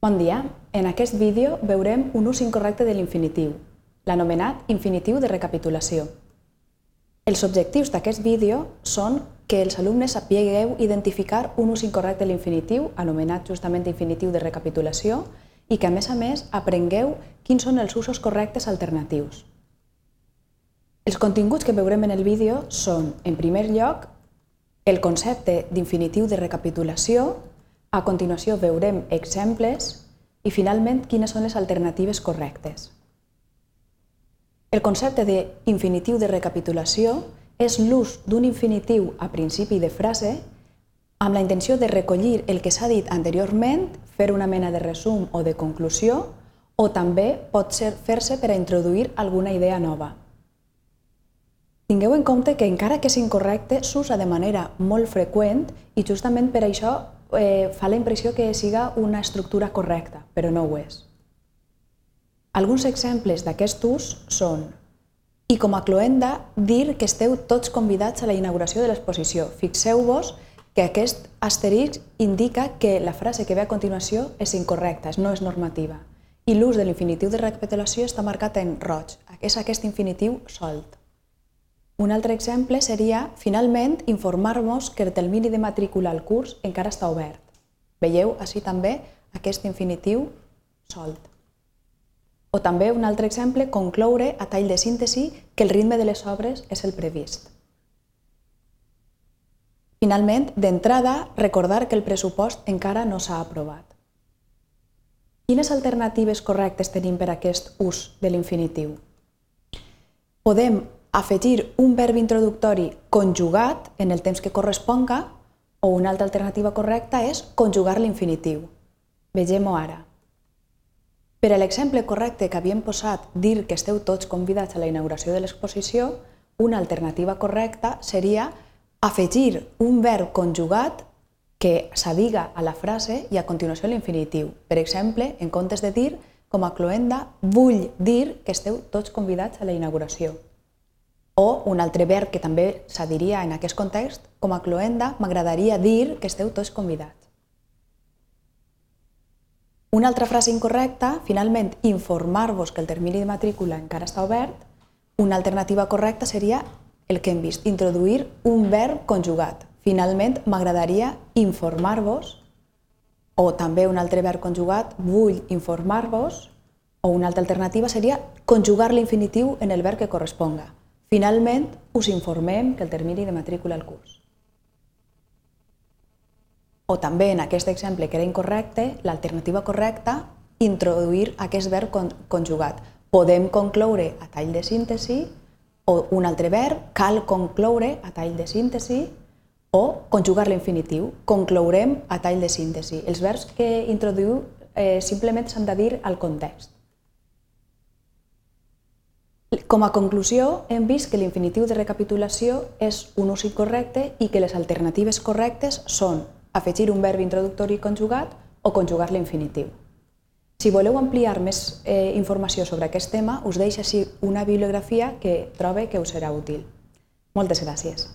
Bon dia. En aquest vídeo veurem un ús incorrecte de l'infinitiu, l'anomenat infinitiu de recapitulació. Els objectius d'aquest vídeo són que els alumnes sapigueu identificar un ús incorrecte de l'infinitiu, anomenat justament infinitiu de recapitulació, i que a més a més aprengueu quins són els usos correctes alternatius. Els continguts que veurem en el vídeo són, en primer lloc, el concepte d'infinitiu de recapitulació, a continuació veurem exemples i finalment quines són les alternatives correctes. El concepte d'infinitiu de recapitulació és l'ús d'un infinitiu a principi de frase amb la intenció de recollir el que s'ha dit anteriorment, fer una mena de resum o de conclusió, o també pot fer-se per a introduir alguna idea nova. Tingueu en compte que encara que és incorrecte, s'usa de manera molt freqüent i justament per això eh, fa la impressió que siga una estructura correcta, però no ho és. Alguns exemples d'aquest ús són i com a cloenda, dir que esteu tots convidats a la inauguració de l'exposició. Fixeu-vos que aquest asterisc indica que la frase que ve a continuació és incorrecta, no és normativa. I l'ús de l'infinitiu de recapitulació està marcat en roig. És aquest infinitiu solt. Un altre exemple seria, finalment, informar-vos que el termini de matrícula al curs encara està obert. Veieu així també aquest infinitiu solt. O també un altre exemple, concloure a tall de síntesi que el ritme de les obres és el previst. Finalment, d'entrada, recordar que el pressupost encara no s'ha aprovat. Quines alternatives correctes tenim per a aquest ús de l'infinitiu? Podem afegir un verb introductori conjugat en el temps que corresponga o una altra alternativa correcta és conjugar l'infinitiu. Vegem-ho ara. Per a l'exemple correcte que havíem posat dir que esteu tots convidats a la inauguració de l'exposició, una alternativa correcta seria afegir un verb conjugat que s'adiga a la frase i a continuació l'infinitiu. Per exemple, en comptes de dir, com a cloenda, vull dir que esteu tots convidats a la inauguració. O un altre verb que també s'adiria en aquest context, com a cloenda, m'agradaria dir que esteu tots convidats. Una altra frase incorrecta, finalment, informar-vos que el termini de matrícula encara està obert. Una alternativa correcta seria el que hem vist, introduir un verb conjugat. Finalment, m'agradaria informar-vos, o també un altre verb conjugat, vull informar-vos, o una altra alternativa seria conjugar l'infinitiu en el verb que corresponga. Finalment, us informem que el termini de matrícula al curs. O també en aquest exemple que era incorrecte, l'alternativa correcta, introduir aquest verb conjugat. Podem concloure a tall de síntesi o un altre verb, cal concloure a tall de síntesi o conjugar l'infinitiu, conclourem a tall de síntesi. Els verbs que introduïu eh, simplement s'han de dir al context. Com a conclusió, hem vist que l'infinitiu de recapitulació és un ús incorrecte i que les alternatives correctes són afegir un verb introductori conjugat o conjugar l'infinitiu. Si voleu ampliar més eh, informació sobre aquest tema, us deixo així una bibliografia que trobe que us serà útil. Moltes gràcies.